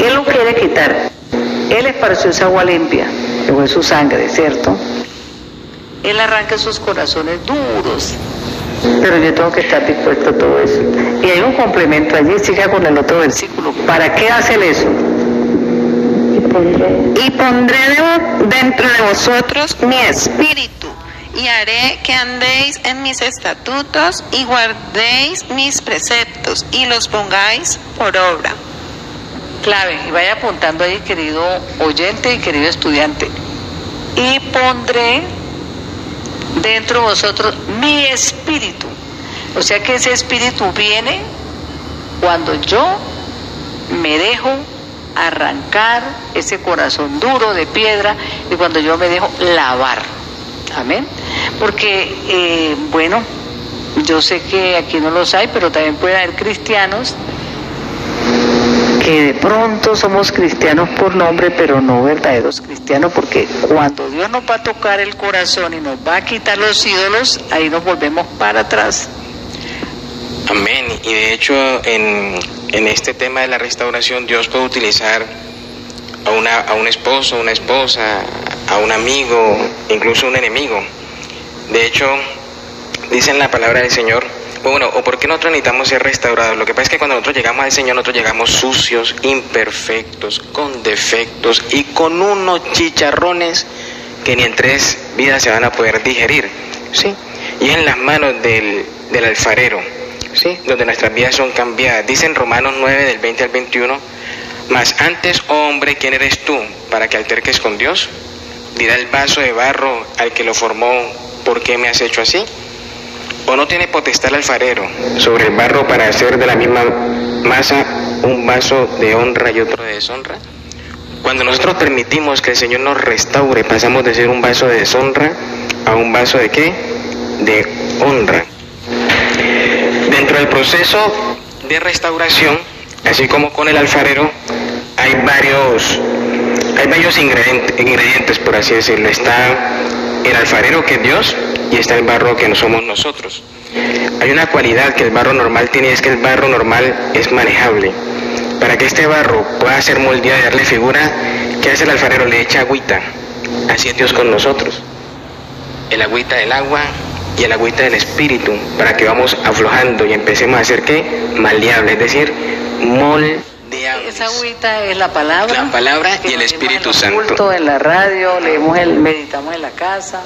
él lo quiere quitar. Él esparció esa agua limpia, que fue su sangre, ¿cierto? Él arranca esos corazones duros. Pero yo tengo que estar dispuesto a todo eso. Y hay un complemento allí, siga con el otro versículo. ¿Para qué hacen eso? Y pondré dentro de vosotros mi espíritu y haré que andéis en mis estatutos y guardéis mis preceptos y los pongáis por obra. Clave, y vaya apuntando ahí, querido oyente y querido estudiante. Y pondré dentro de vosotros mi espíritu. O sea que ese espíritu viene cuando yo me dejo arrancar ese corazón duro de piedra y cuando yo me dejo lavar. Amén. Porque, eh, bueno, yo sé que aquí no los hay, pero también puede haber cristianos que de pronto somos cristianos por nombre, pero no verdaderos cristianos, porque cuando Dios nos va a tocar el corazón y nos va a quitar los ídolos, ahí nos volvemos para atrás. Amén. Y de hecho, en, en este tema de la restauración, Dios puede utilizar a, una, a un esposo, una esposa, a un amigo, incluso un enemigo. De hecho, dice en la palabra del Señor, bueno, o por qué nosotros necesitamos ser restaurados. Lo que pasa es que cuando nosotros llegamos al Señor, nosotros llegamos sucios, imperfectos, con defectos y con unos chicharrones que ni en tres vidas se van a poder digerir. ¿sí? Y en las manos del, del alfarero, ¿sí? donde nuestras vidas son cambiadas. Dice en Romanos 9, del 20 al 21, mas antes, oh hombre, ¿quién eres tú para que alterques con Dios? Dirá el vaso de barro al que lo formó, ¿por qué me has hecho así? ¿O no tiene potestad el alfarero sobre el barro para hacer de la misma masa un vaso de honra y otro de deshonra? Cuando nosotros permitimos que el Señor nos restaure, pasamos de ser un vaso de deshonra a un vaso de qué? De honra. Dentro del proceso de restauración, así como con el alfarero, hay varios, hay varios ingredientes, ingredientes, por así decirlo. El alfarero que es Dios y está el barro que no somos nosotros. Hay una cualidad que el barro normal tiene, es que el barro normal es manejable. Para que este barro pueda ser moldeado y darle figura, ¿qué hace el alfarero? Le echa agüita. Así es Dios con nosotros. El agüita del agua y el agüita del espíritu, para que vamos aflojando y empecemos a hacer qué? Maleable, es decir, moldeable. Esa agüita es la palabra. La palabra y el Espíritu Santo. En la radio, leemos el, meditamos en la casa.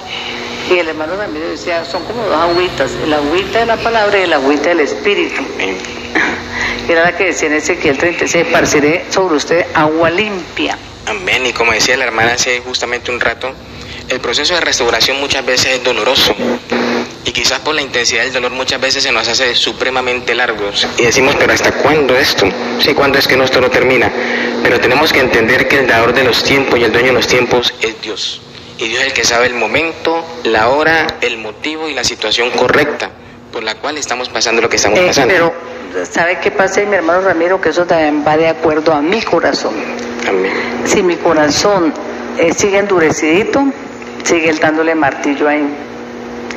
Y el hermano Ramiro decía, son como dos agüitas, el agüita de la palabra y el agüita del Espíritu. [LAUGHS] Era la que decía en Ezequiel 36, esparciré sobre usted agua limpia. Amén. Y como decía la hermana hace justamente un rato, el proceso de restauración muchas veces es doloroso y quizás por la intensidad del dolor muchas veces se nos hace supremamente largos y decimos, pero ¿hasta cuándo esto? Sí, ¿cuándo es que esto no termina? Pero tenemos que entender que el dador de los tiempos y el dueño de los tiempos es Dios. Y Dios es el que sabe el momento, la hora, el motivo y la situación correcta por la cual estamos pasando lo que estamos Eh, pasando. pero, ¿sabe qué pasa, mi hermano Ramiro? Que eso también va de acuerdo a mi corazón. Amén. Si mi corazón eh, sigue endurecidito, sigue dándole martillo ahí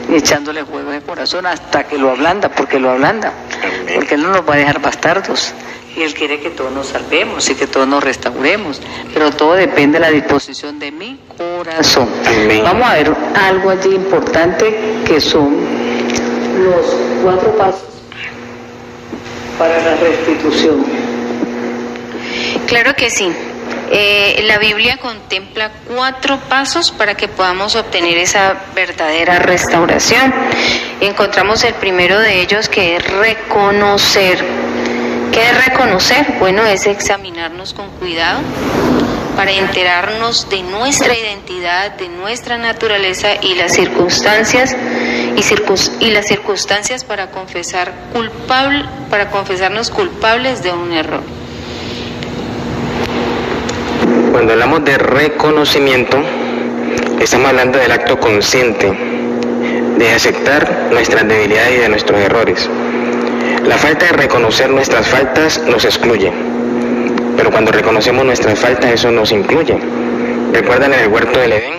echándole juego de corazón hasta que lo ablanda, porque lo ablanda. Porque él no nos va a dejar bastardos. Y él quiere que todos nos salvemos y que todos nos restauremos. Pero todo depende de la disposición de mi corazón. Amén. Vamos a ver algo allí importante que son los cuatro pasos para la restitución. Claro que sí. Eh, la Biblia contempla cuatro pasos para que podamos obtener esa verdadera restauración. Encontramos el primero de ellos que es reconocer. ¿Qué es reconocer? Bueno, es examinarnos con cuidado para enterarnos de nuestra identidad, de nuestra naturaleza y las circunstancias y, y las circunstancias para confesar culpable, para confesarnos culpables de un error. Cuando hablamos de reconocimiento, estamos hablando del acto consciente de aceptar nuestras debilidades y de nuestros errores. La falta de reconocer nuestras faltas nos excluye, pero cuando reconocemos nuestras faltas eso nos incluye. ¿Recuerdan en el huerto del Edén?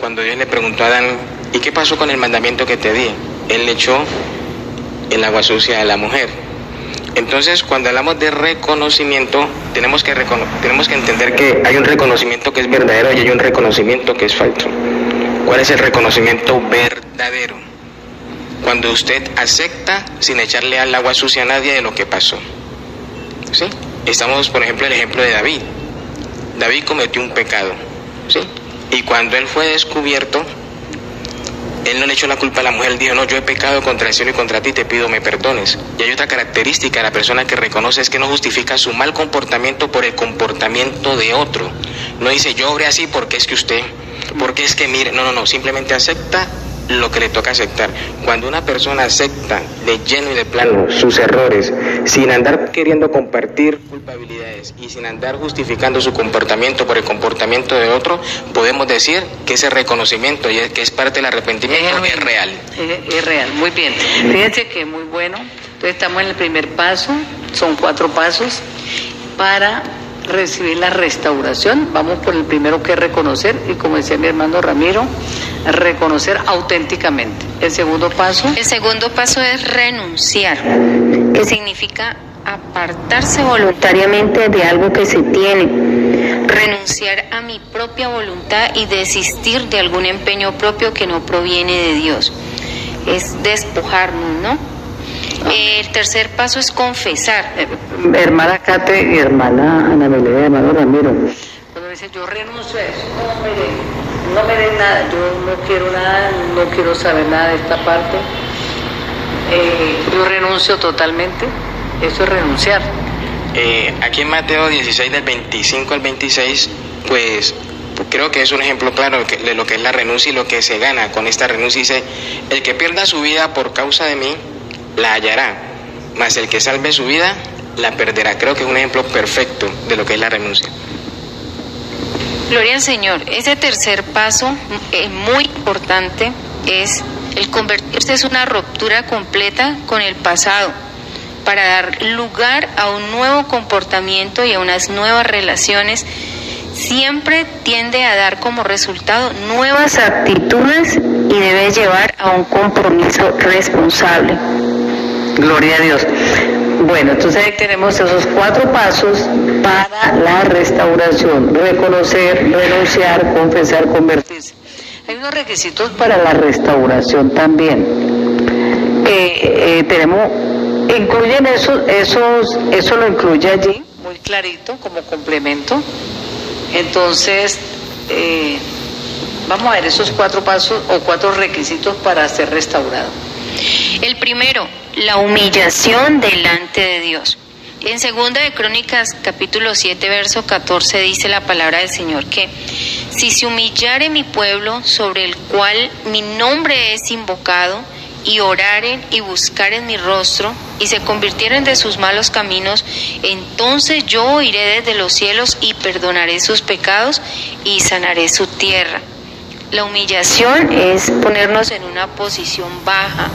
Cuando Dios le preguntó a Adán, ¿y qué pasó con el mandamiento que te di? Él le echó el agua sucia a la mujer. Entonces, cuando hablamos de reconocimiento, tenemos que, tenemos que entender que hay un reconocimiento que es verdadero y hay un reconocimiento que es falso. ¿Cuál es el reconocimiento verdadero? Cuando usted acepta sin echarle al agua sucia a nadie de lo que pasó. ¿Sí? Estamos, por ejemplo, el ejemplo de David. David cometió un pecado. ¿Sí? Y cuando él fue descubierto, él no le echó la culpa a la mujer, él dijo, no, yo he pecado contra el cielo y contra ti, te pido me perdones. Y hay otra característica de la persona que reconoce es que no justifica su mal comportamiento por el comportamiento de otro. No dice, yo obré así porque es que usted, porque es que mire, no, no, no, simplemente acepta lo que le toca aceptar. Cuando una persona acepta de lleno y de plano sus errores, sin andar queriendo compartir culpabilidades y sin andar justificando su comportamiento por el comportamiento de otro, podemos decir que ese reconocimiento y que es parte del arrepentimiento es, real. Es, real, muy bien. Fíjense que muy bueno. Entonces estamos en el primer paso, son cuatro pasos para recibir la restauración. Vamos por el primero que es reconocer y como decía mi hermano Ramiro, reconocer auténticamente. El segundo paso. El segundo paso es renunciar, que significa apartarse voluntariamente de algo que se tiene, renunciar a mi propia voluntad y desistir de algún empeño propio que no proviene de Dios. Es despojarnos, ¿no? El tercer paso es confesar. Eh, hermana Cate y hermana Ana Melena, hermano Ramiro. Cuando dice yo renuncio a eso, no me den nada, yo no quiero nada, no quiero saber nada de esta parte. Eh, yo renuncio totalmente, eso es renunciar. Eh, aquí en Mateo 16 del 25 al 26, pues creo que es un ejemplo claro de lo que es la renuncia y lo que se gana con esta renuncia. Dice, el que pierda su vida por causa de mí, la hallará, mas el que salve su vida, la perderá. Creo que es un ejemplo perfecto de lo que es la renuncia. Gloria al Señor. Ese tercer paso es muy importante, es el convertirse es una ruptura completa con el pasado para dar lugar a un nuevo comportamiento y a unas nuevas relaciones. Siempre tiende a dar como resultado nuevas actitudes y debe llevar a un compromiso responsable. Gloria a Dios. Bueno, entonces ahí tenemos esos cuatro pasos para la restauración. Reconocer, renunciar, confesar, convertirse. Hay unos requisitos para la restauración también. Eh, tenemos, incluyen esos, esos, eso lo incluye allí, muy clarito, como complemento. Entonces, eh, vamos a ver esos cuatro pasos o cuatro requisitos para ser restaurado. El primero, la humillación delante de Dios. En segunda de Crónicas capítulo 7 verso 14 dice la palabra del Señor que si se humillare mi pueblo sobre el cual mi nombre es invocado y oraren y buscaren mi rostro y se convirtieren de sus malos caminos, entonces yo iré desde los cielos y perdonaré sus pecados y sanaré su tierra. La humillación es ponernos en una posición baja,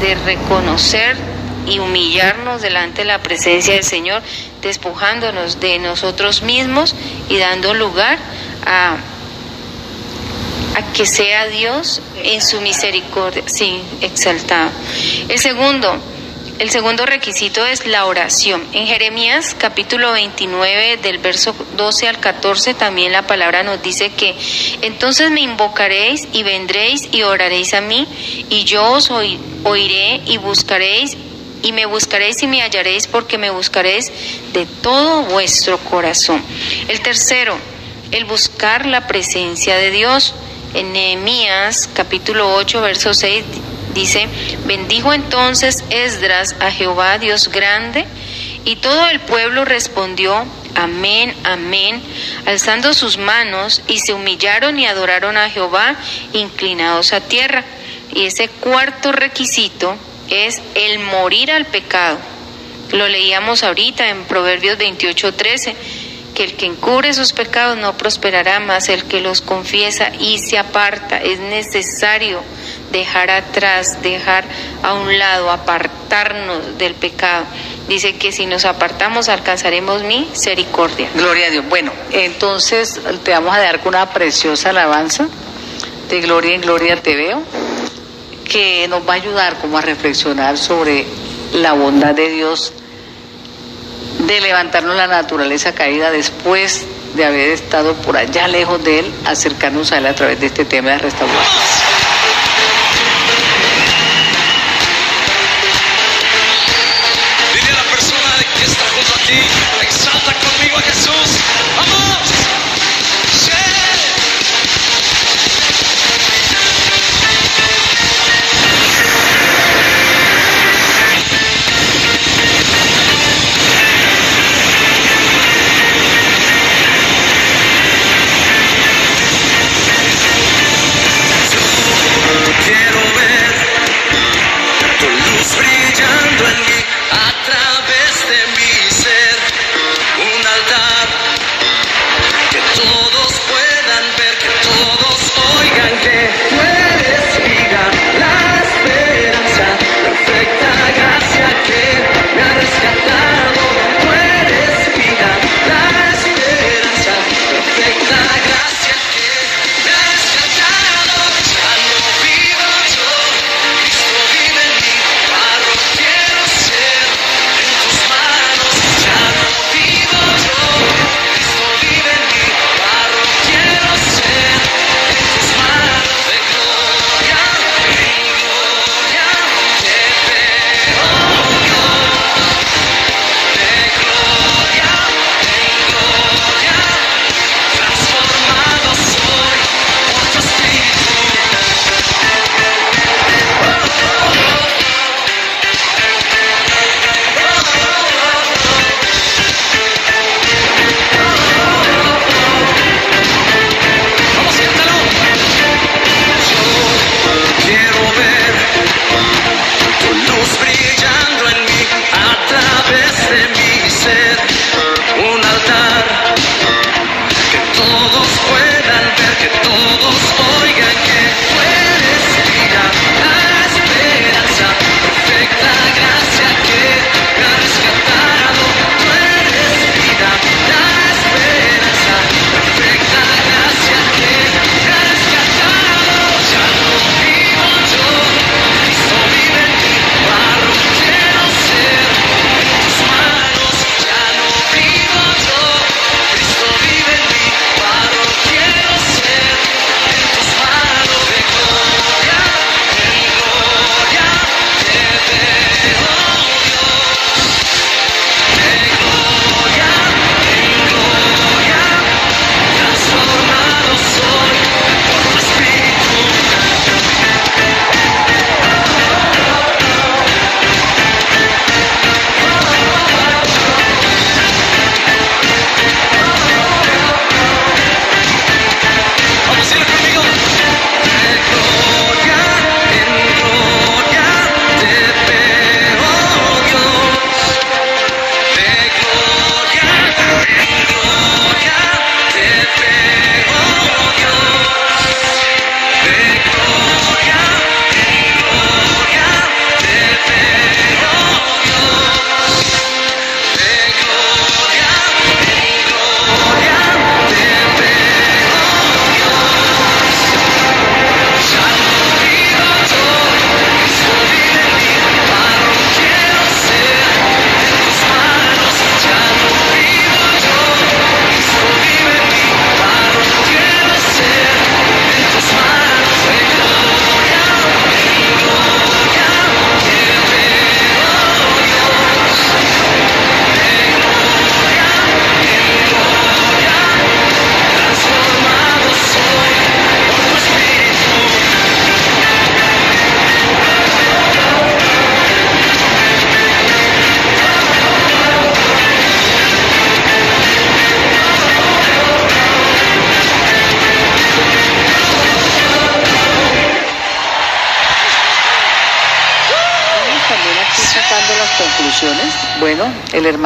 de reconocer y humillarnos delante de la presencia del Señor, despojándonos de nosotros mismos y dando lugar a, a que sea Dios en su misericordia, sí, exaltado. El segundo, el segundo requisito es la oración. En Jeremías capítulo 29 del verso 12 al 14 también la palabra nos dice que entonces me invocaréis y vendréis y oraréis a mí y yo os oiré y buscaréis y me buscaréis y me hallaréis porque me buscaréis de todo vuestro corazón. El tercero, el buscar la presencia de Dios. En Nehemías capítulo 8 verso 6 Dice, bendijo entonces Esdras a Jehová Dios grande, y todo el pueblo respondió, amén, amén, alzando sus manos, y se humillaron y adoraron a Jehová, inclinados a tierra. Y ese cuarto requisito es el morir al pecado. Lo leíamos ahorita en Proverbios 28, 13 que el que encubre sus pecados no prosperará, más el que los confiesa y se aparta. Es necesario dejar atrás, dejar a un lado, apartarnos del pecado. Dice que si nos apartamos alcanzaremos misericordia. Gloria a Dios. Bueno, entonces te vamos a dar con una preciosa alabanza de Gloria en Gloria te veo, que nos va a ayudar como a reflexionar sobre la bondad de Dios, de levantarnos la naturaleza caída después de haber estado por allá lejos de Él, acercarnos a Él a través de este tema de restauración. Paulo Jesus.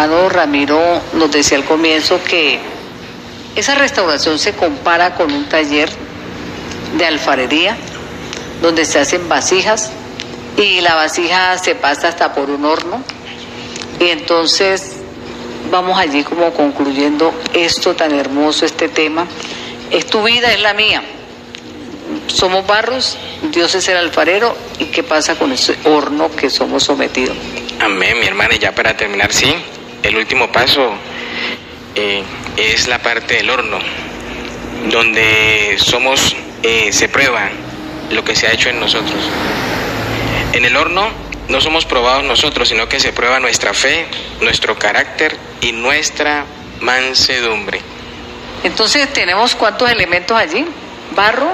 Hermano Ramiro nos decía al comienzo que esa restauración se compara con un taller de alfarería donde se hacen vasijas y la vasija se pasa hasta por un horno y entonces vamos allí como concluyendo esto tan hermoso, este tema. Es tu vida, es la mía. Somos barros, Dios es el alfarero y qué pasa con ese horno que somos sometidos. Amén, mi hermana, y ya para terminar, sí, el último paso eh, es la parte del horno, donde somos, eh, se prueba lo que se ha hecho en nosotros. En el horno no somos probados nosotros, sino que se prueba nuestra fe, nuestro carácter y nuestra mansedumbre. Entonces tenemos cuántos elementos allí? Barro.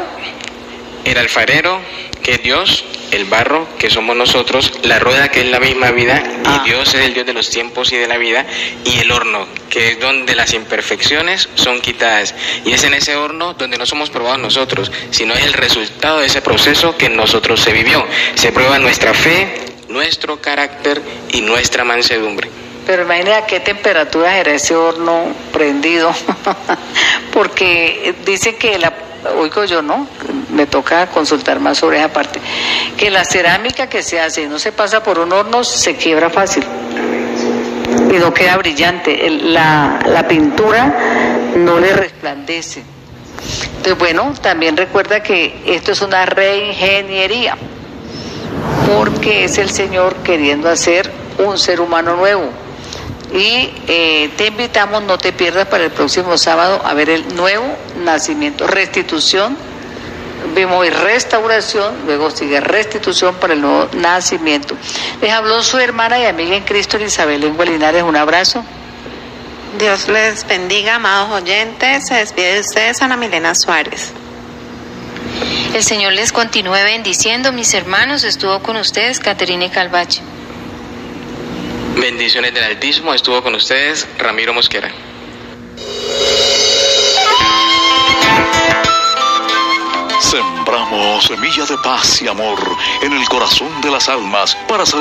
El alfarero, que es Dios, el barro, que somos nosotros, la rueda, que es la misma vida, Ah. y Dios es el Dios de los tiempos y de la vida, y el horno, que es donde las imperfecciones son quitadas. Y es en ese horno donde no somos probados nosotros, sino es el resultado de ese proceso que en nosotros se vivió. Se prueba nuestra fe, nuestro carácter y nuestra mansedumbre. Pero imagina a qué temperatura era ese horno prendido. [LAUGHS] Porque dice que la, oigo yo, ¿no? Me toca consultar más sobre esa parte. Que la cerámica que se hace no se pasa por un horno se quiebra fácil. Y no queda brillante. La pintura no le resplandece. Entonces, bueno, también recuerda que esto es una reingeniería. Porque es el Señor queriendo hacer un ser humano nuevo. Y eh, te invitamos, no te pierdas para el próximo sábado a ver el nuevo nacimiento, restitución. Vimos hoy restauración, luego sigue restitución para el nuevo nacimiento. Les habló su hermana y amiga en Cristo, Isabel Lengua Linares. Un abrazo. Dios les bendiga, amados oyentes. Se despide de ustedes Ana Milena Suárez. El Señor les continúe bendiciendo, mis hermanos. Estuvo con ustedes Caterine Calvache. Bendiciones del Altísimo, estuvo con ustedes Ramiro Mosquera. Sembramos semilla de paz y amor en el corazón de las almas para salvación.